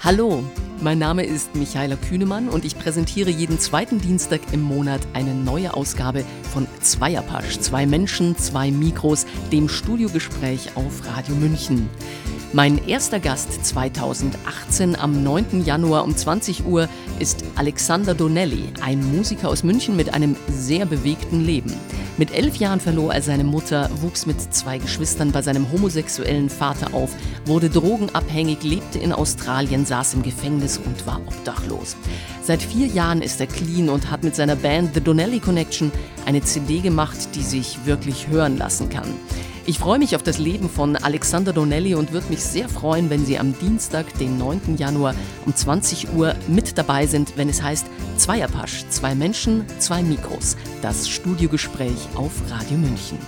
Hallo, mein Name ist Michaela Kühnemann und ich präsentiere jeden zweiten Dienstag im Monat eine neue Ausgabe von Zweierpasch. Zwei Menschen, zwei Mikros, dem Studiogespräch auf Radio München. Mein erster Gast 2018 am 9. Januar um 20 Uhr ist Alexander Donnelly, ein Musiker aus München mit einem sehr bewegten Leben. Mit elf Jahren verlor er seine Mutter, wuchs mit zwei Geschwistern bei seinem homosexuellen Vater auf, wurde drogenabhängig, lebte in Australien, saß im Gefängnis und war obdachlos. Seit vier Jahren ist er clean und hat mit seiner Band The Donnelly Connection eine CD gemacht, die sich wirklich hören lassen kann. Ich freue mich auf das Leben von Alexander Donnelly und würde mich sehr freuen, wenn Sie am Dienstag, den 9. Januar um 20 Uhr mit dabei sind, wenn es heißt Zweierpasch, zwei Menschen, zwei Mikros, das Studiogespräch auf Radio München.